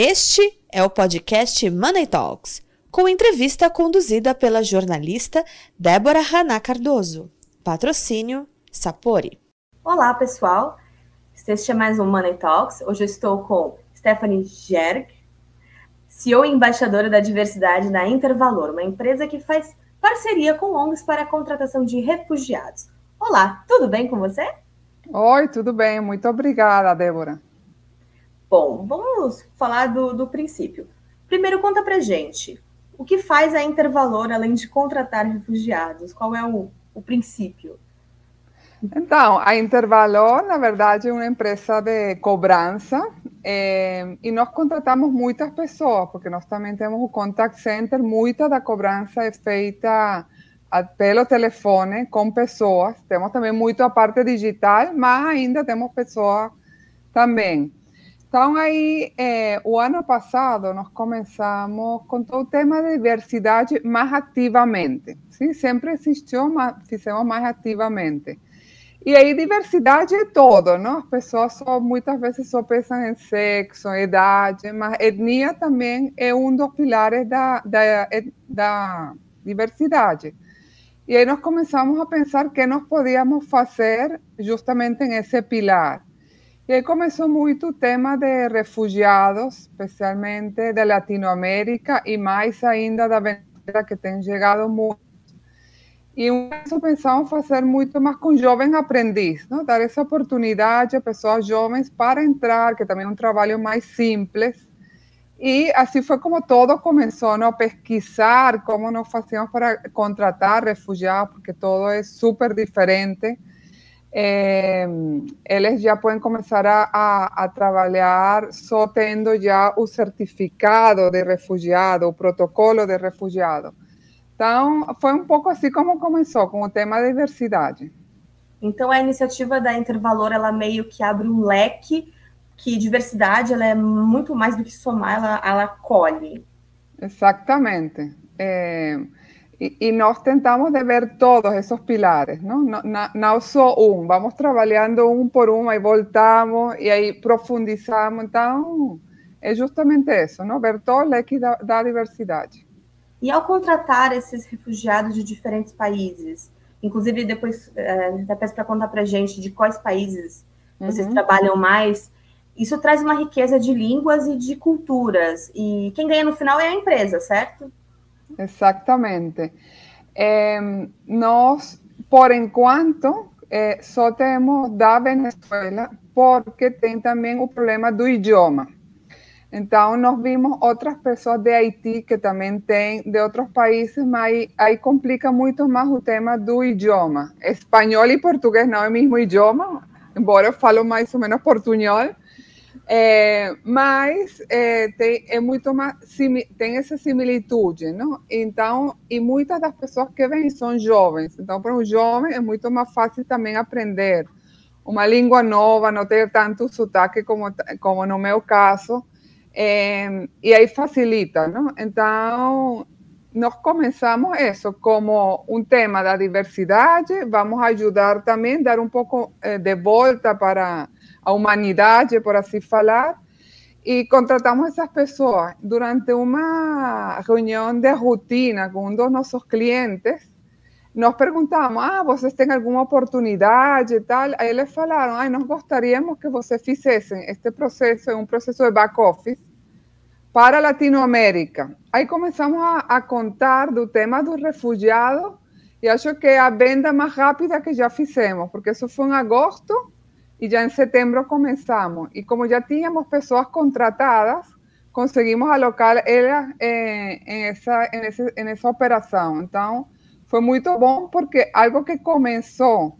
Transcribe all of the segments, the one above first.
Este é o podcast Money Talks, com entrevista conduzida pela jornalista Débora Haná Cardoso. Patrocínio Sapori. Olá, pessoal. Este é mais um Money Talks. Hoje eu estou com Stephanie Gerg, CEO e embaixadora da diversidade na Intervalor, uma empresa que faz parceria com ONGs para a contratação de refugiados. Olá, tudo bem com você? Oi, tudo bem. Muito obrigada, Débora. Bom, vamos falar do, do princípio. Primeiro, conta pra gente. O que faz a Intervalor além de contratar refugiados? Qual é o, o princípio? Então, a Intervalor, na verdade, é uma empresa de cobrança é, e nós contratamos muitas pessoas, porque nós também temos o contact center, muita da cobrança é feita pelo telefone com pessoas. Temos também muito a parte digital, mas ainda temos pessoas também. Então, aí, é, o ano passado, nós começamos com todo o tema de diversidade mais ativamente. Sim, sempre existiu, mas fizemos mais ativamente. E aí, diversidade é todo, não? As pessoas só, muitas vezes só pensam em sexo, idade, mas etnia também é um dos pilares da, da, da diversidade. E aí nós começamos a pensar que nós podíamos fazer justamente nesse pilar. E aí começou muito o tema de refugiados, especialmente da Latinoamérica e mais ainda da Venezuela, que tem chegado muito. E isso pensamos fazer muito mais com jovens aprendizes, não? dar essa oportunidade a pessoas jovens para entrar, que também é um trabalho mais simples. E assim foi como todo começou, não? pesquisar como nós fazíamos para contratar refugiados, porque todo é super diferente é, eles já podem começar a, a, a, trabalhar só tendo já o certificado de refugiado, o protocolo de refugiado. Então, foi um pouco assim como começou, com o tema da diversidade. Então, a iniciativa da Intervalor, ela meio que abre um leque, que diversidade, ela é muito mais do que somar, ela, ela colhe. Exatamente. É, Y, y, nos tentamos de ver todos esos pilares, ¿no? No, no, no só um, vamos trabalhando um por um, aí voltamos e aí profundizamos. Então, é justamente isso, não? ver todo o leque da, da diversidade. E ao contratar esses refugiados de diferentes países, inclusive depois é, peço para contar para gente de quais países vocês uhum. trabalham mais, isso traz uma riqueza de línguas e de culturas. E quem ganha no final é a empresa, certo? Exactamente. Eh, nós, por enquanto, eh, só temos da Venezuela, porque tem também o problema do idioma. Então, nós vimos outras pessoas de Haiti que também têm, de outros países, mas aí complica muito mais o tema do idioma. Espanhol e português não é o mesmo idioma, embora eu falo mais ou menos portunhol, é, mas é, tem, é muito mais, tem essa similitude, não? Então, e muitas das pessoas que vêm são jovens. Então, para um jovem é muito mais fácil também aprender uma língua nova, não ter tanto sotaque como, como no meu caso. É, e aí facilita, não? Então, nós começamos isso como um tema da diversidade, vamos ajudar também, dar um pouco eh, de volta para a humanidade, por assim falar, e contratamos essas pessoas durante uma reunião de rotina com um dos nossos clientes. Nós perguntamos, ah, vocês têm alguma oportunidade e tal? Aí eles falaram, ah, nós gostaríamos que vocês fizessem este processo, um processo de back-office, para Latinoamérica. Aí começamos a, a contar do tema do refugiado e acho que é a venda mais rápida que já fizemos, porque isso foi em agosto e já em setembro começamos. E como já tínhamos pessoas contratadas, conseguimos alocar elas em, em, essa, em, esse, em essa operação. Então, foi muito bom porque algo que começou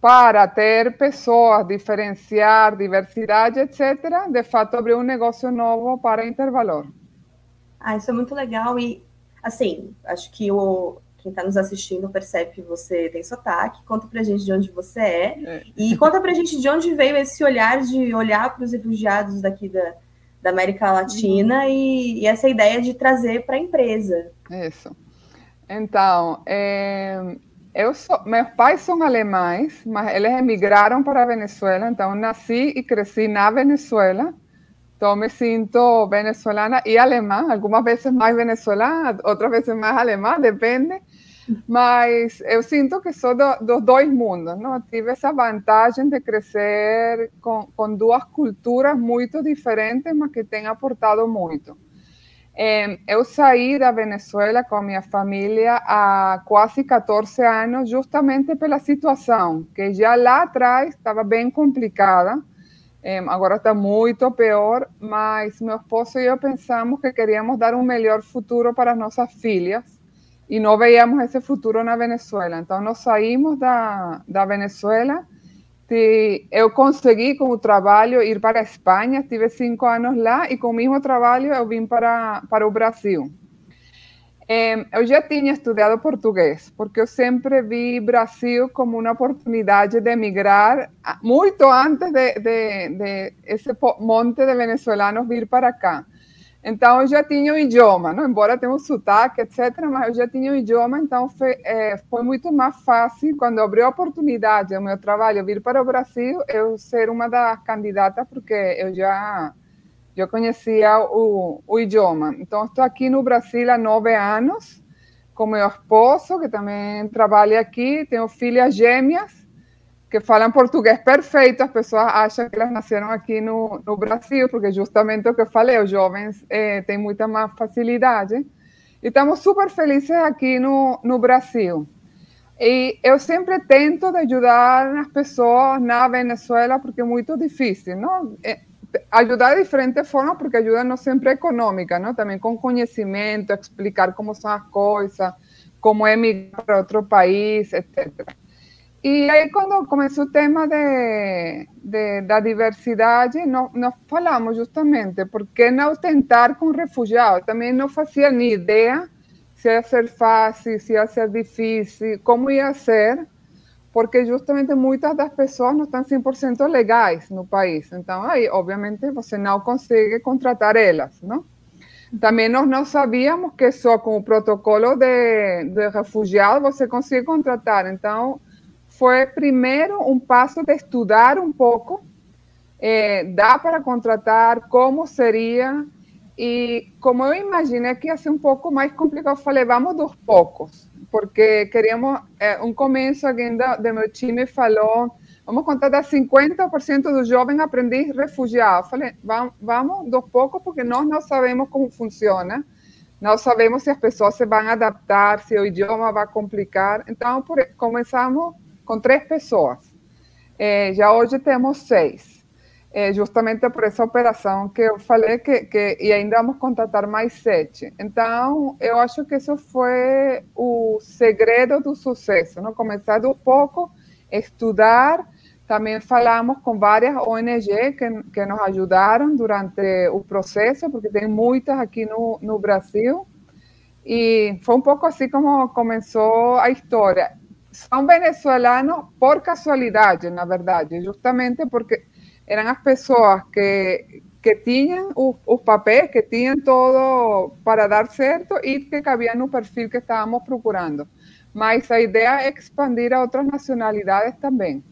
para ter pessoas, diferenciar, diversidade, etc., de fato abriu um negócio novo para Intervalor. Ah, isso é muito legal e, assim, acho que o, quem está nos assistindo percebe que você tem sotaque, conta para a gente de onde você é, é. e conta para a gente de onde veio esse olhar de olhar para os refugiados daqui da, da América Latina uhum. e, e, essa ideia de trazer para a empresa. Isso. Então, é, eu sou, meus pais são alemães, mas eles emigraram para a Venezuela, então nasci e cresci na Venezuela, Então, me sinto venezuelana e alemã, algumas vezes mais venezuelana, outras vezes mais alemã, depende. Mas eu sinto que sou do, dos dois mundos, não? Tive essa vantagem de crescer com, com duas culturas muito diferentes, mas que têm aportado muito. eu saí da Venezuela com minha família há quase 14 anos, justamente pela situação, que já lá atrás estava bem complicada. Agora está muito pior, mas meu esposo e eu pensamos que queríamos dar um melhor futuro para as nossas filhas e não veíamos esse futuro na Venezuela. Então, nós saímos da, da Venezuela. E eu consegui, com o trabalho, ir para a Espanha. Estive cinco anos lá e, com o mesmo trabalho, eu vim para, para o Brasil. Eu já tinha estudado português, porque eu sempre vi Brasil como uma oportunidade de emigrar, muito antes de, de, de esse monte de venezuelanos vir para cá. Então, eu já tinha o idioma, embora tenha um sotaque, etc., mas eu já tinha o idioma, então foi, é, foi muito mais fácil, quando abriu a oportunidade do meu trabalho vir para o Brasil, eu ser uma das candidatas, porque eu já eu conhecia o, o idioma. Então, estou aqui no Brasil há nove anos, com meu esposo, que também trabalha aqui, tenho filhas gêmeas, que falam português perfeito, as pessoas acham que elas nasceram aqui no, no Brasil, porque justamente o que eu falei, os jovens eh, têm muita mais facilidade. E estamos super felizes aqui no, no Brasil. E eu sempre tento ajudar as pessoas na Venezuela, porque é muito difícil, não? Ajudar de diferentes formas, porque ajuda não sempre é econômica, não? Também com conhecimento, explicar como são as coisas, como é migrar para outro país, etc. E aí, quando começou o tema de, de, da diversidade, nós, nós falamos justamente por que não tentar com refugiados. Também não fazia nem ideia se ia ser fácil, se ia ser difícil, como ia ser, porque justamente muitas das pessoas não estão 100% legais no país. Então, aí, obviamente, você não consegue contratar elas, não? Também nós não sabíamos que só com o protocolo de, de refugiado você consegue contratar. Então, foi primeiro um passo de estudar um pouco, é, dá para contratar, como seria, e como eu imaginei que ia ser um pouco mais complicado, eu falei, vamos dos poucos, porque queríamos, é, um começo alguém do, do meu time falou, vamos contratar 50% dos jovens aprendiz refugiados. Falei, vamos, vamos dos poucos, porque nós não sabemos como funciona, não sabemos se as pessoas se vão adaptar, se o idioma vai complicar. Então, por, começamos com três pessoas. É, já hoje temos seis, é, justamente por essa operação que eu falei que, que e ainda vamos contratar mais sete. Então, eu acho que isso foi o segredo do sucesso, não? começar do pouco, estudar. Também falamos com várias ONG que, que nos ajudaram durante o processo, porque tem muitas aqui no, no Brasil. E foi um pouco assim como começou a história são venezuelanos por casualidade, na verdade, justamente porque eram as pessoas que, que tinham os papéis, que tinham todo para dar certo e que cabiam no perfil que estávamos procurando. Mas a ideia é expandir a outras nacionalidades também.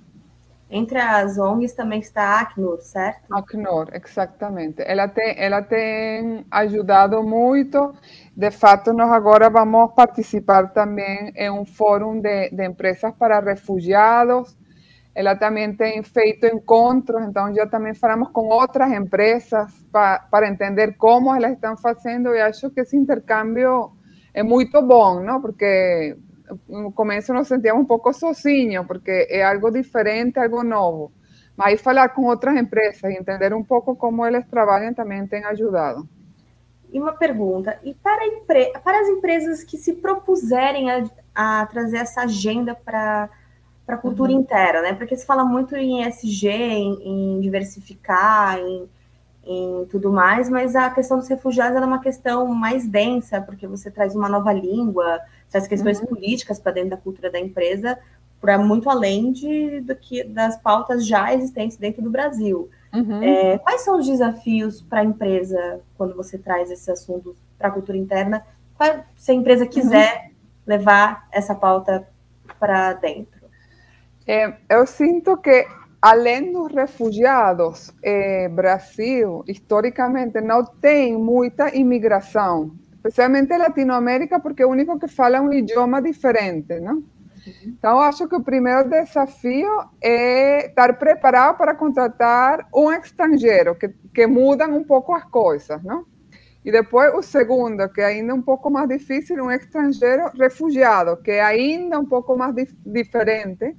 Entre as ONGs também está a Acnur, certo? Acnur, exatamente. Ela tem, ela tem ajudado muito. De fato, nós agora vamos participar também em um fórum de, de empresas para refugiados. Ela também tem feito encontros, então já também falamos com outras empresas para, para entender como elas estão fazendo. E acho que esse intercâmbio é muito bom, não? Porque no começo nos sentíamos um pouco sozinhos, porque é algo diferente, algo novo. Mas falar com outras empresas e entender um pouco como eles trabalham também tem ajudado. E uma pergunta, e para, empre... para as empresas que se propuserem a, a trazer essa agenda para a cultura uhum. interna, né? Porque se fala muito em SG, em, em diversificar, em, em tudo mais, mas a questão dos refugiados é uma questão mais densa, porque você traz uma nova língua, essas questões uhum. políticas para dentro da cultura da empresa, para muito além de, do que das pautas já existentes dentro do Brasil. Uhum. É, quais são os desafios para a empresa quando você traz esses assuntos para a cultura interna? Qual, se a empresa uhum. quiser uhum. levar essa pauta para dentro? É, eu sinto que além dos refugiados, eh, Brasil, historicamente, não tem muita imigração, especialmente Latinoamérica, porque é o único que fala um idioma diferente, não? Então, acho que o primeiro desafio é estar preparado para contratar um estrangeiro, que, que mudam um pouco as coisas, não? E depois o segundo, que é ainda um pouco mais difícil, um estrangeiro refugiado, que é ainda um pouco mais dif diferente.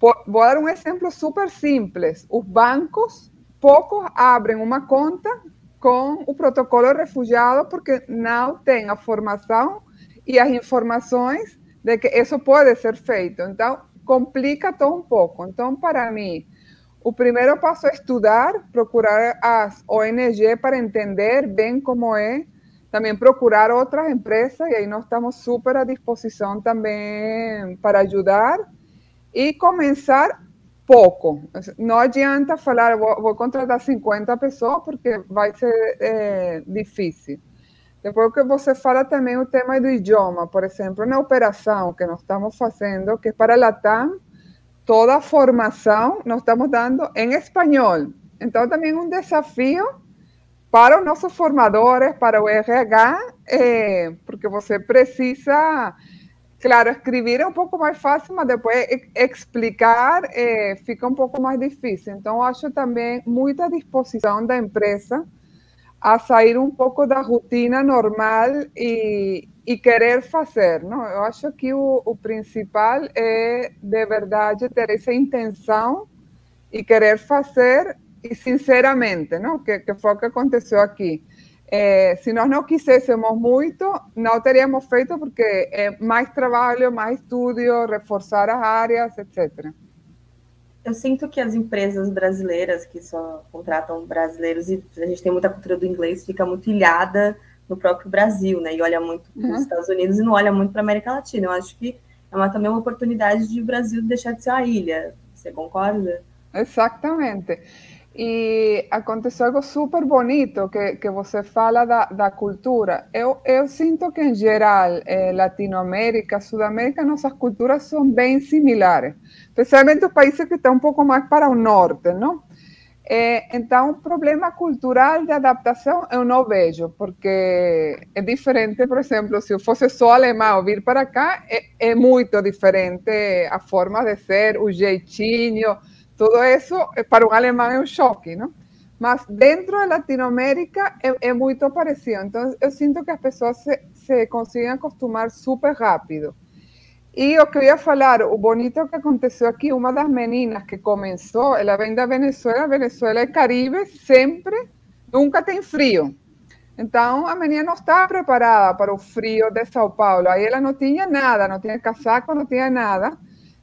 Vou dar um exemplo super simples. Os bancos, poucos abrem uma conta com o protocolo refugiado porque não têm a formação e as informações de que isso pode ser feito. Então, complica todo um pouco. Então, para mim, o primeiro passo é estudar, procurar as ONG para entender bem como é, também procurar outras empresas, e aí nós estamos super à disposição também para ajudar, e começar pouco. Não adianta falar, vou, vou contratar 50 pessoas, porque vai ser é, difícil. Depois que você fala também o tema do idioma, por exemplo, na operação que nós estamos fazendo, que é para a Latam, toda a formação nós estamos dando em espanhol. Então, também um desafio para os nossos formadores, para o RH, é, porque você precisa, claro, escrever é um pouco mais fácil, mas depois explicar é, fica um pouco mais difícil. Então, acho também muita disposição da empresa a sair um pouco da rotina normal e, e querer fazer. Não? Eu acho que o, o, principal é, de verdade, ter essa intenção e querer fazer e sinceramente, não? Que, que foi o que aconteceu aqui. É, se nós não quiséssemos muito, não teríamos feito porque é mais trabalho, mais estudo, reforçar as áreas, etc eu sinto que as empresas brasileiras que só contratam brasileiros e a gente tem muita cultura do inglês, fica muito ilhada no próprio Brasil, né? E olha muito para os uhum. Estados Unidos e não olha muito para a América Latina. Eu acho que é uma, também uma oportunidade de o Brasil deixar de ser uma ilha. Você concorda? Exatamente. E aconteceu algo super bonito que, que você fala da, da cultura. Eu, eu sinto que, em geral, eh, Latinoamérica, Sudamérica, nossas culturas são bem similares, especialmente os países que estão um pouco mais para o norte, não? É, então, problema cultural de adaptação eu não vejo, porque é diferente, por exemplo, se eu fosse só alemão vir para cá, é, é muito diferente a forma de ser, o jeitinho tudo isso para um alemão é um choque, não? Mas dentro da Latinoamérica é, é muito parecido. Então, eu sinto que as pessoas se, se conseguem acostumar super rápido. E eu ia falar, o bonito que aconteceu aqui, uma das meninas que começou, ela vem da Venezuela, Venezuela é Caribe, sempre, nunca tem frio. Então, a menina não estava preparada para o frio de São Paulo. Aí ela não tinha nada, não tinha casaco, não tinha nada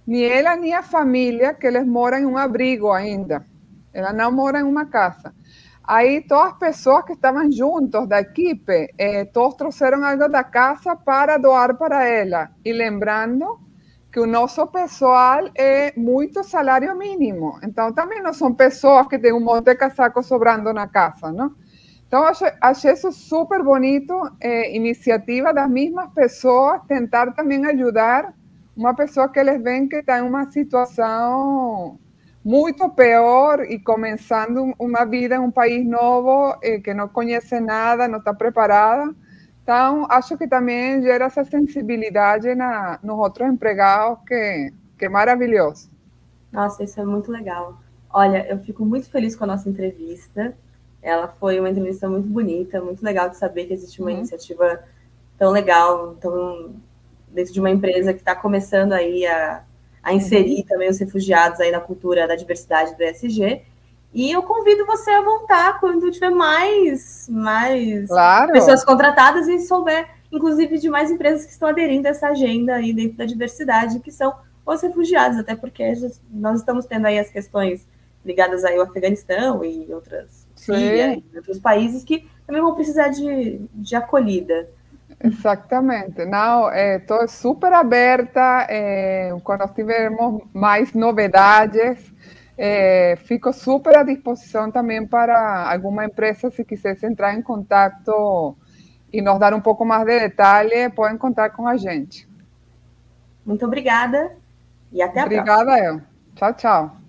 ni ela nem a família, que eles moram em um abrigo ainda. Ela não mora em uma casa. Aí todas as pessoas que estavam juntos da equipe, eh, todos trouxeram algo da casa para doar para ela. E lembrando que o nosso pessoal é muito salário mínimo. Então também não são pessoas que têm um monte de casaco sobrando na casa, não? Então achei, achei isso super bonito, eh, iniciativa das mesmas pessoas tentar também ajudar uma pessoa que eles veem que está em uma situação muito pior e começando uma vida em um país novo, eh, que não conhece nada, não está preparada. Então, acho que também gera essa sensibilidade na, nos outros empregados, que, que é maravilhoso. Nossa, isso é muito legal. Olha, eu fico muito feliz com a nossa entrevista. Ela foi uma entrevista muito bonita, muito legal de saber que existe uma uhum. iniciativa tão legal, tão dentro de uma empresa que está começando aí a, a inserir uhum. também os refugiados aí na cultura da diversidade do ESG. E eu convido você a voltar quando tiver mais, mais claro. pessoas contratadas e souber, inclusive, de mais empresas que estão aderindo a essa agenda aí dentro da diversidade, que são os refugiados, até porque nós estamos tendo aí as questões ligadas aí ao Afeganistão e outras Síria, outros países que também vão precisar de, de acolhida. Exatamente. Não, estou é, super aberta. É, quando tivermos mais novidades, é, fico super à disposição também para alguma empresa, se quisesse entrar em contato e nos dar um pouco mais de detalhe, podem contar com a gente. Muito obrigada e até a obrigada, próxima. Obrigada, eu. Tchau, tchau.